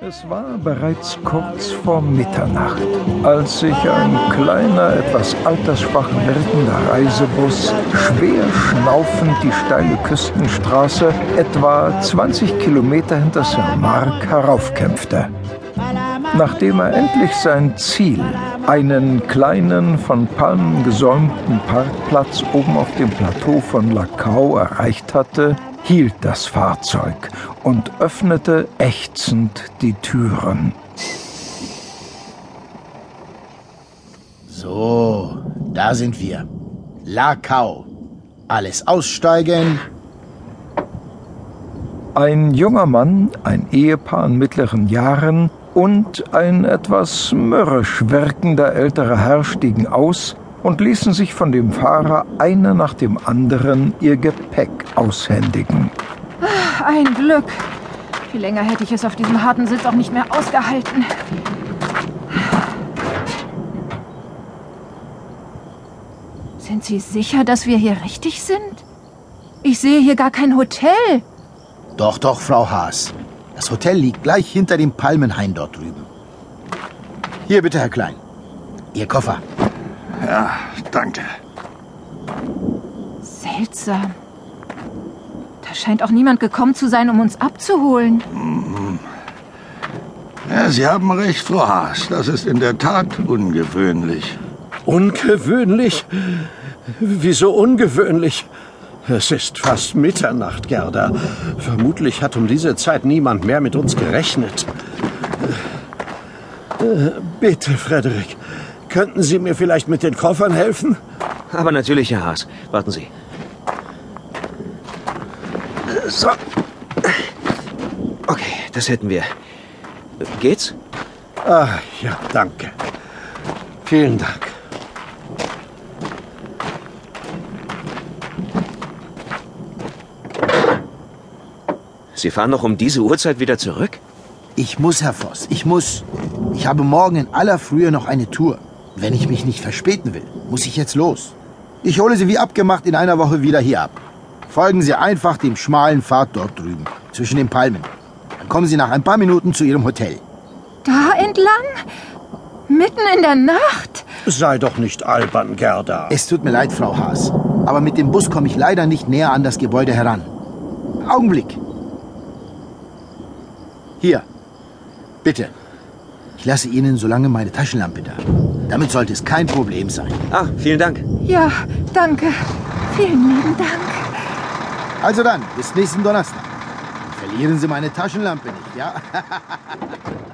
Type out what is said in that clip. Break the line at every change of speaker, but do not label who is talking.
Es war bereits kurz vor Mitternacht, als sich ein kleiner, etwas altersschwach wirkender Reisebus schwer schnaufend die steile Küstenstraße etwa 20 Kilometer hinter Saint-Marc heraufkämpfte. Nachdem er endlich sein Ziel, einen kleinen, von Palmen gesäumten Parkplatz oben auf dem Plateau von Lacau erreicht hatte, hielt das Fahrzeug und öffnete ächzend die Türen.
So, da sind wir. Lacau. Alles aussteigen.
Ein junger Mann, ein Ehepaar in mittleren Jahren und ein etwas mürrisch wirkender älterer Herr stiegen aus und ließen sich von dem Fahrer einer nach dem anderen ihr Gepäck aushändigen.
Ein Glück. Viel länger hätte ich es auf diesem harten Sitz auch nicht mehr ausgehalten. Sind Sie sicher, dass wir hier richtig sind? Ich sehe hier gar kein Hotel.
Doch, doch, Frau Haas. Das Hotel liegt gleich hinter dem Palmenhain dort drüben. Hier bitte, Herr Klein. Ihr Koffer.
Ja, danke.
Seltsam. Da scheint auch niemand gekommen zu sein, um uns abzuholen.
Ja, Sie haben recht, Frau Haas. Das ist in der Tat ungewöhnlich.
Ungewöhnlich? Wieso ungewöhnlich? Es ist fast Mitternacht, Gerda. Vermutlich hat um diese Zeit niemand mehr mit uns gerechnet. Äh, Bitte, Frederik. Könnten Sie mir vielleicht mit den Koffern helfen?
Aber natürlich, Herr Haas. Warten Sie. So. Okay, das hätten wir. Geht's?
Ah, ja, danke. Vielen Dank.
Sie fahren noch um diese Uhrzeit wieder zurück?
Ich muss, Herr Voss, ich muss. Ich habe morgen in aller Frühe noch eine Tour. Wenn ich mich nicht verspäten will, muss ich jetzt los. Ich hole Sie wie abgemacht in einer Woche wieder hier ab. Folgen Sie einfach dem schmalen Pfad dort drüben, zwischen den Palmen. Dann kommen Sie nach ein paar Minuten zu Ihrem Hotel.
Da entlang? Mitten in der Nacht?
Sei doch nicht albern, Gerda.
Es tut mir leid, Frau Haas, aber mit dem Bus komme ich leider nicht näher an das Gebäude heran. Augenblick. Hier. Bitte. Ich lasse Ihnen so lange meine Taschenlampe da. Damit sollte es kein Problem sein.
Ah, vielen Dank.
Ja, danke. Vielen lieben Dank.
Also dann, bis nächsten Donnerstag. Verlieren Sie meine Taschenlampe nicht, ja?